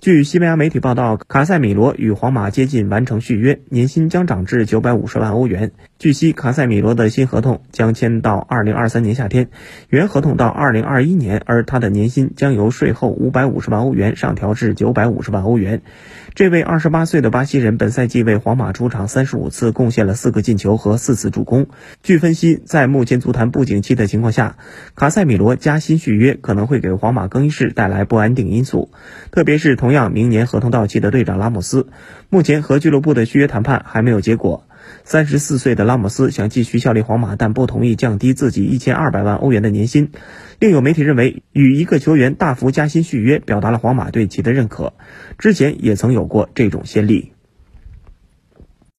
据西班牙媒体报道，卡塞米罗与皇马接近完成续约，年薪将涨至九百五十万欧元。据悉，卡塞米罗的新合同将签到二零二三年夏天，原合同到二零二一年，而他的年薪将由税后五百五十万欧元上调至九百五十万欧元。这位二十八岁的巴西人本赛季为皇马出场三十五次，贡献了四个进球和四次助攻。据分析，在目前足坛不景气的情况下，卡塞米罗加薪续约可能会给皇马更衣室带来不安定因素，特别是同。同样，明年合同到期的队长拉姆斯，目前和俱乐部的续约谈判还没有结果。三十四岁的拉姆斯想继续效力皇马，但不同意降低自己一千二百万欧元的年薪。另有媒体认为，与一个球员大幅加薪续约，表达了皇马对其的认可。之前也曾有过这种先例。